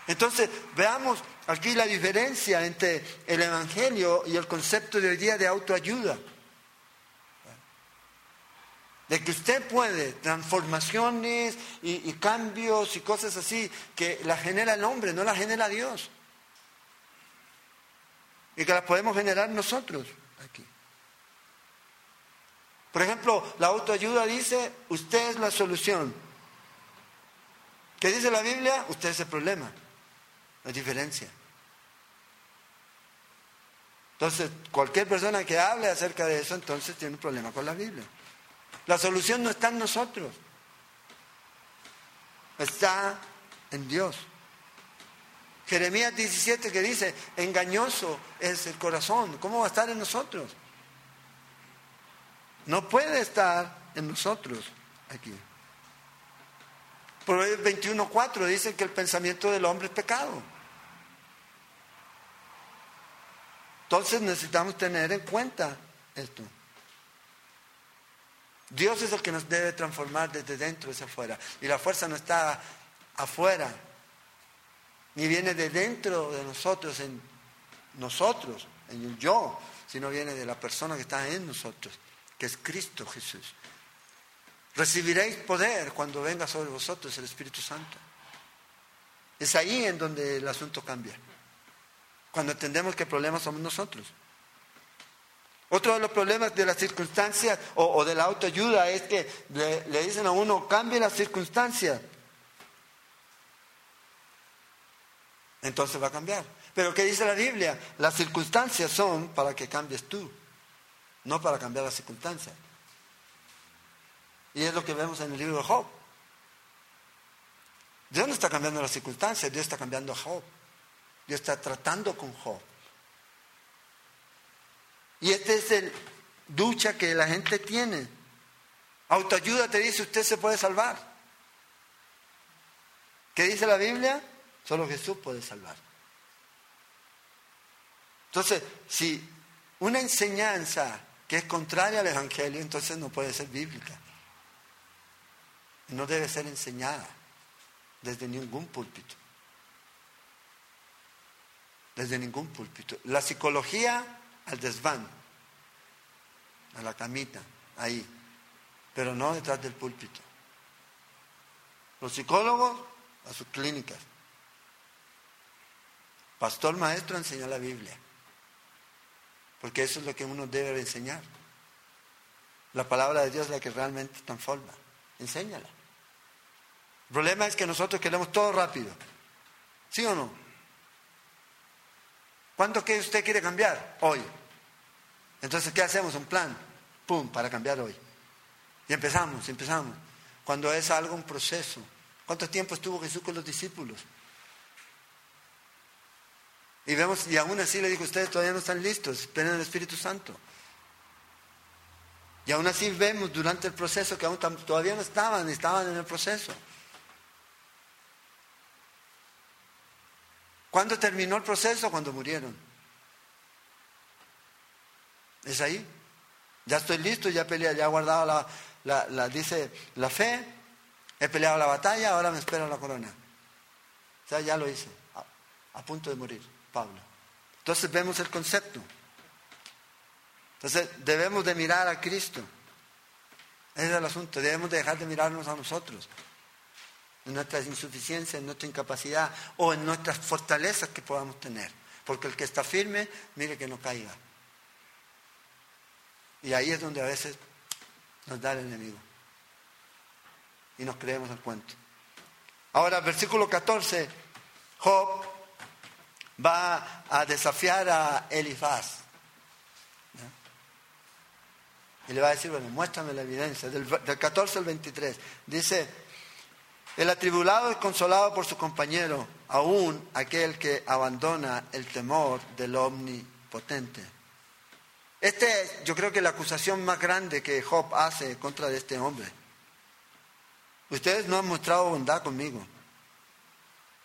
Entonces, veamos aquí la diferencia entre el Evangelio y el concepto de hoy día de autoayuda. de que usted puede transformaciones y, cambios y cosas así que la genera el hombre, no la genera Dios. Y que las podemos generar nosotros aquí. Por ejemplo, la autoayuda dice, usted es la solución. ¿Qué dice la Biblia? Usted es el problema, la diferencia. Entonces, cualquier persona que hable acerca de eso, entonces tiene un problema con la Biblia. La solución no está en nosotros, está en Dios. Jeremías 17 que dice, engañoso es el corazón, ¿cómo va a estar en nosotros? No puede estar en nosotros aquí. Proverbios 21.4 dice que el pensamiento del hombre es pecado. Entonces necesitamos tener en cuenta esto. Dios es el que nos debe transformar desde dentro hacia afuera. Y la fuerza no está afuera, ni viene de dentro de nosotros, en nosotros, en el yo, sino viene de la persona que está en nosotros, que es Cristo Jesús. Recibiréis poder cuando venga sobre vosotros el Espíritu Santo. Es ahí en donde el asunto cambia. Cuando entendemos que el problema somos nosotros. Otro de los problemas de las circunstancias o, de la autoayuda es que le, le dicen a uno, cambie las circunstancias. Entonces va a cambiar. Pero ¿qué dice la Biblia? Las circunstancias son para que cambies tú, no para cambiar las circunstancias. Y es lo que vemos en el libro de Job. Dios no está cambiando las circunstancias, Dios está cambiando a Job. Dios está tratando con Job. Y este es el ducha que la gente tiene. Autoayuda te dice, usted se puede salvar. ¿Qué dice la Biblia? Solo Jesús puede salvar. Entonces, si una enseñanza que es contraria al Evangelio, entonces no puede ser bíblica. No debe ser enseñada desde ningún púlpito. Desde ningún púlpito. La psicología al desván, a la camita, ahí, pero no detrás del púlpito. Los psicólogos a sus clínicas. Pastor maestro enseña la Biblia, porque eso es lo que uno debe enseñar. La palabra de Dios es la que realmente transforma. Enséñala. El problema es que nosotros queremos todo rápido. ¿Sí o no? ¿Cuánto que usted quiere cambiar? Hoy. Entonces, ¿qué hacemos? Un plan. ¡Pum! Para cambiar hoy. Y empezamos, empezamos. Cuando es algo, un proceso. ¿Cuánto tiempo estuvo Jesús con los discípulos? Y vemos, y aún así le dijo, ustedes todavía no están listos, esperen el Espíritu Santo. Y aún así vemos durante el proceso que aún todavía no estaban, estaban en el proceso. ¿Cuándo terminó el proceso? Cuando murieron. Es ahí. Ya estoy listo, ya peleé, ya he guardado la, la, dice, la fe, he peleado la batalla, ahora me espera la corona. O sea, ya lo hice, a, a punto de morir, Pablo. Entonces vemos el concepto. Entonces debemos de mirar a Cristo. Ese es el asunto, debemos de dejar de mirarnos a nosotros en nuestras insuficiencias, en nuestra incapacidad o en nuestras fortalezas que podamos tener. Porque el que está firme, mire que no caiga. Y ahí es donde a veces nos da el enemigo. Y nos creemos el cuento. Ahora, versículo 14, Job va a desafiar a Elifaz. Y le va a decir, bueno, muéstrame la evidencia. Del, del 14 al 23. Dice, el atribulado es consolado por su compañero, aún aquel que abandona el temor del omnipotente. Esta es, yo creo que la acusación más grande que Job hace contra de este hombre. Ustedes no han mostrado bondad conmigo.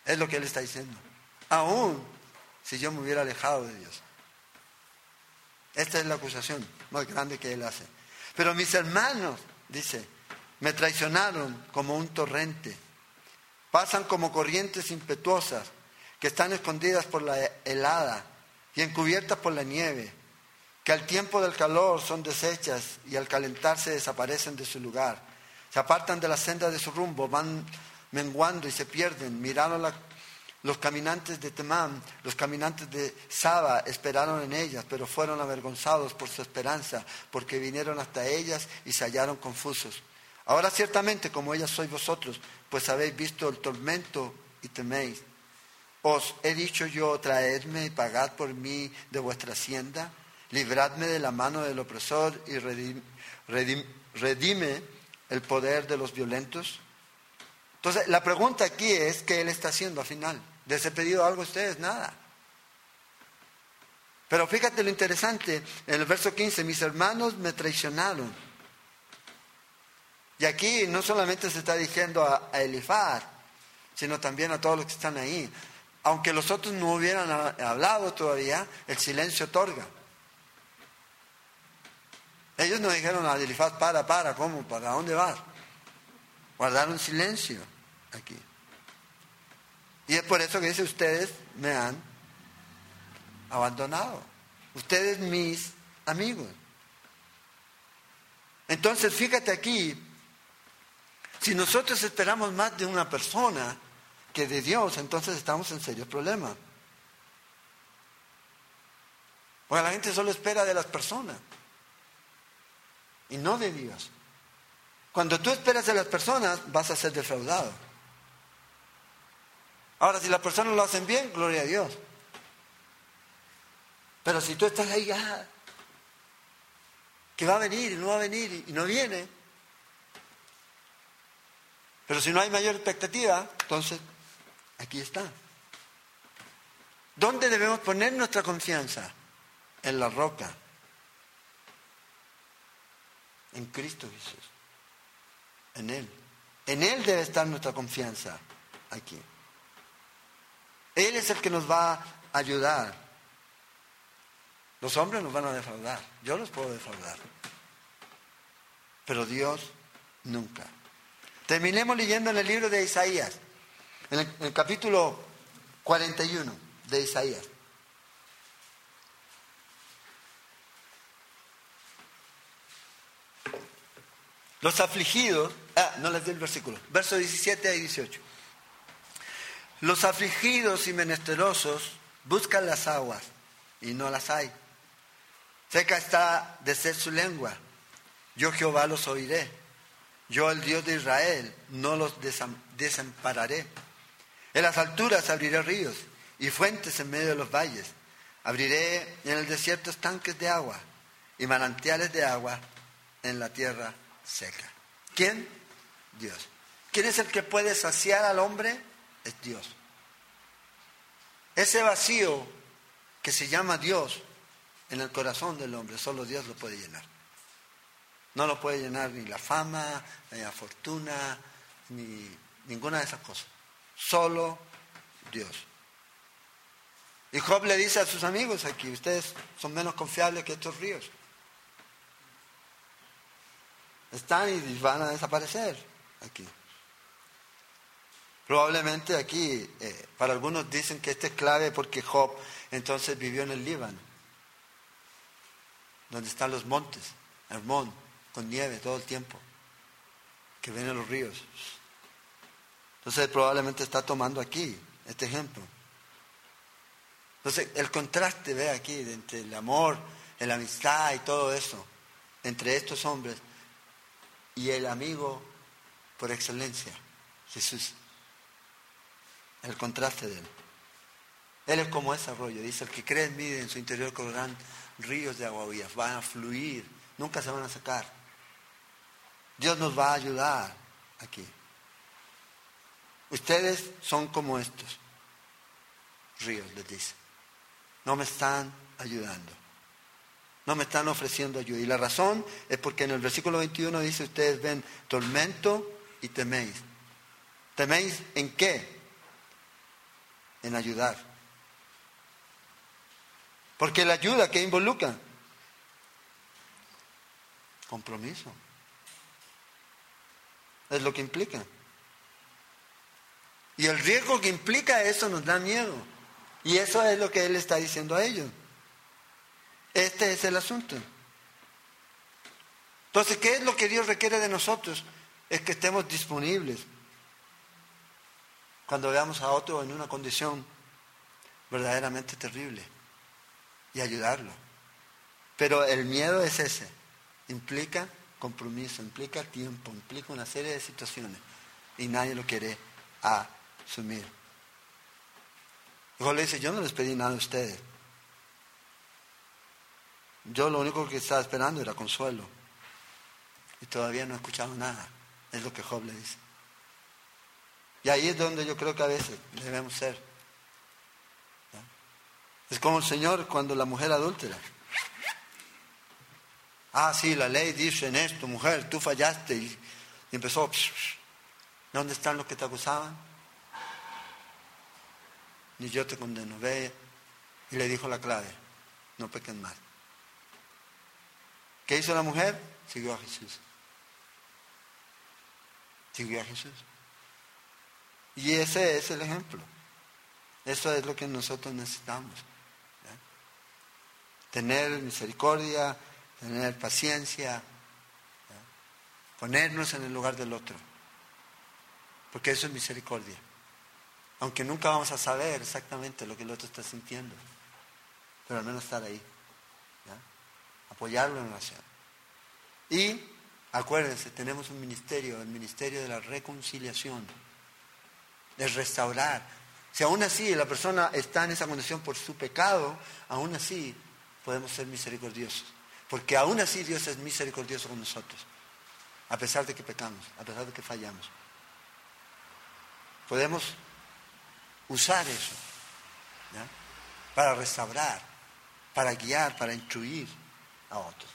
Es lo que él está diciendo. Aún si yo me hubiera alejado de Dios. Esta es la acusación más grande que él hace. Pero mis hermanos, dice, me traicionaron como un torrente. Pasan como corrientes impetuosas que están escondidas por la helada y encubiertas por la nieve. que al tiempo del calor son deshechas y al calentarse desaparecen de su lugar. Se apartan de la senda de su rumbo, van menguando y se pierden. Miraron los caminantes de Temán, los caminantes de Saba, esperaron en ellas, pero fueron avergonzados por su esperanza, porque vinieron hasta ellas y se hallaron confusos. Ahora ciertamente como ellas sois vosotros, pues habéis visto el tormento y teméis. Os he dicho yo, traedme y pagad por mí de vuestra hacienda libradme de la mano del opresor y redime el poder de los violentos. Entonces, la pregunta aquí es, ¿qué Él está haciendo al final? ¿De ese pedido algo a ustedes? Nada. Pero fíjate lo interesante, en el verso 15, mis hermanos me traicionaron. Y aquí no solamente se está diciendo a, a sino también a todos los que están ahí. Aunque los otros no hubieran hablado todavía, el silencio otorga. Ellos no dijeron a Elifaz, para, para, ¿cómo? ¿Para dónde vas? Guardaron silencio aquí. Y es por eso que dice, ustedes me han abandonado. Ustedes mis amigos. Entonces, fíjate aquí, si nosotros esperamos más de una persona que de Dios, entonces estamos en serio problema. Porque la gente solo espera de las personas y no de Dios. Cuando tú esperas de las personas, vas a ser defraudado. Ahora, si las personas lo hacen bien, gloria a Dios. Pero si tú estás ahí, ah, que va a venir y no va a venir y no viene. Pero si no hay mayor expectativa, entonces aquí está. ¿Dónde debemos poner nuestra confianza? En la roca en Cristo Jesús. En Él. En Él debe estar nuestra confianza aquí. Él es el que nos va a ayudar. Los hombres nos van a defraudar. Yo los puedo defraudar. Pero Dios nunca. Terminemos leyendo en el libro de Isaías, en el, en el capítulo 41 de Isaías. Los afligidos, ah, no les doy el versículo, verso 17 y 18. Los afligidos y menesterosos buscan las aguas y no las hay. Seca está de ser su lengua. Yo Jehová los oiré. Yo el Dios de Israel no los desampararé. En las alturas abriré ríos y fuentes en medio de los valles. Abriré en el desierto estanques de agua y manantiales de agua en la tierra seca. ¿Quién? Dios. ¿Quién es el que puede saciar al hombre? Es Dios. Ese vacío que se llama Dios en el corazón del hombre, solo Dios lo puede llenar. No lo puede llenar ni la fama, ni la fortuna, ni ninguna de esas cosas. Solo Dios. Y Job le dice a sus amigos aquí, ustedes son menos confiables que estos ríos están y van a desaparecer aquí. Probablemente aquí, eh, para algunos dicen que este es clave porque Job entonces vivió en el Líbano, donde están los montes, Hermón, con nieve todo el tiempo, que vienen los ríos. Entonces probablemente está tomando aquí este ejemplo. Entonces el contraste, ve aquí, entre el amor, la amistad y todo eso, entre estos hombres y el amigo por excelencia, Jesús. El contraste de él. Él es como ese arroyo, dice, el que cree en mí, en su interior correrán ríos de agua vivas, van a fluir, nunca se van a sacar. Dios nos va a ayudar aquí. Ustedes son como estos ríos, les dice. No me están ayudando. No me están ofreciendo ayuda. Y la razón es porque en el versículo 21 dice, ustedes ven tormento y teméis. ¿Teméis en qué? En ayudar. Porque la ayuda que involucra compromiso. Es lo que implica. Y el riesgo que implica eso nos da miedo. Y eso es lo que él está diciendo a ellos. Este es el asunto. Entonces, ¿qué es lo que Dios requiere de nosotros? Es que estemos disponibles cuando veamos a otro en una condición verdaderamente terrible y ayudarlo. Pero el miedo es ese. Implica compromiso, implica tiempo, implica una serie de situaciones y nadie lo quiere asumir. Luego le dice, yo no les pedí nada a ustedes. Yo lo único que estaba esperando era consuelo. Y todavía no he escuchado nada. Es lo que Job le dice. Y ahí es donde yo creo que a veces debemos ser. Es como el Señor cuando la mujer adúltera. Ah, sí, la ley dice en esto, mujer, tú fallaste. Y, empezó, ¿dónde están los que te acusaban? Ni yo te condeno. Ve. Y le dijo la clave, no pequen mal. ¿Qué hizo la mujer? Siguió a Jesús. Siguió a Jesús. Y ese es el ejemplo. Eso es lo que nosotros necesitamos. Tener misericordia, tener paciencia, ponernos en el lugar del otro. Porque eso es misericordia. Aunque nunca vamos a saber exactamente lo que el otro está sintiendo. Pero al menos estar ahí apoyarlo en oración. Y acuérdense, tenemos un ministerio, el ministerio de la reconciliación, de restaurar. Si aún así la persona está en esa condición por su pecado, aún así podemos ser misericordiosos. Porque aún así Dios es misericordioso con nosotros, a pesar de que pecamos, a pesar de que fallamos. Podemos usar eso para restaurar, para guiar, para instruir a otros.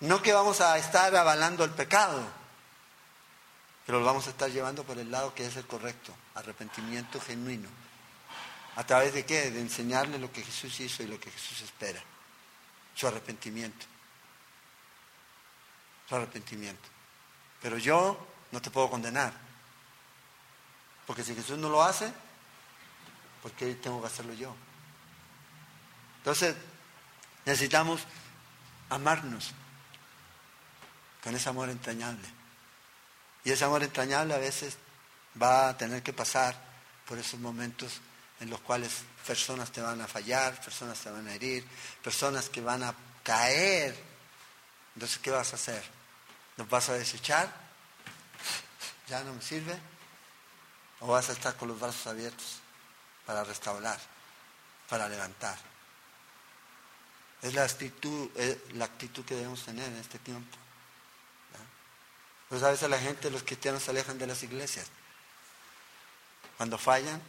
No que vamos a estar avalando el pecado, pero lo vamos a estar llevando por el lado que es el correcto, arrepentimiento genuino. ¿A través de qué? De enseñarle lo que Jesús hizo y lo que Jesús espera. Su arrepentimiento. Su arrepentimiento. Pero yo no te puedo condenar. Porque si Jesús no lo hace, ¿por qué tengo que hacerlo yo? Entonces, necesitamos amarnos con ese amor entrañable. Y ese amor entrañable a veces va a tener que pasar por esos momentos en los cuales personas te van a fallar, personas te van a herir, personas que van a caer. Entonces, ¿qué vas a hacer? ¿Nos vas a desechar? ¿Ya no me sirve? ¿O vas a estar con los brazos abiertos para restaurar, para levantar? Es la actitud, la actitud que debemos tener en este tiempo. Pues a veces la gente, los cristianos se alejan de las iglesias. Cuando fallan,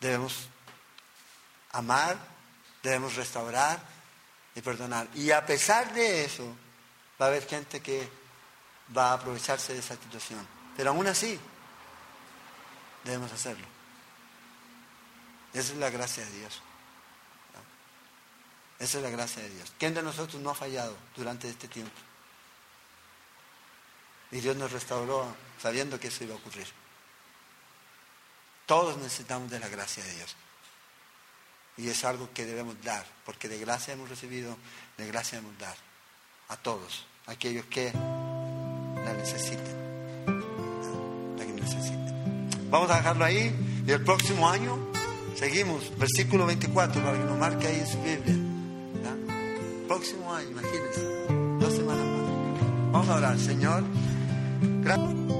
debemos amar, debemos restaurar y perdonar. Y a pesar de eso, va a haber gente que va a aprovecharse de esa situación. Pero aún así, debemos hacerlo. Esa es la gracia de Dios. Esa es la gracia de Dios. ¿Quién de nosotros no ha fallado durante este tiempo? Y Dios nos restauró sabiendo que eso iba a ocurrir. Todos necesitamos de la gracia de Dios. Y es algo que debemos dar, porque de gracia hemos recibido, de gracia debemos dar a todos, aquellos que la necesiten. La necesiten. Vamos a dejarlo ahí y el próximo año Seguimos, versículo 24, para que nos marque ahí en su Biblia. Próximo año, imagínense, dos semanas más. Vamos a orar, Señor. Gracias.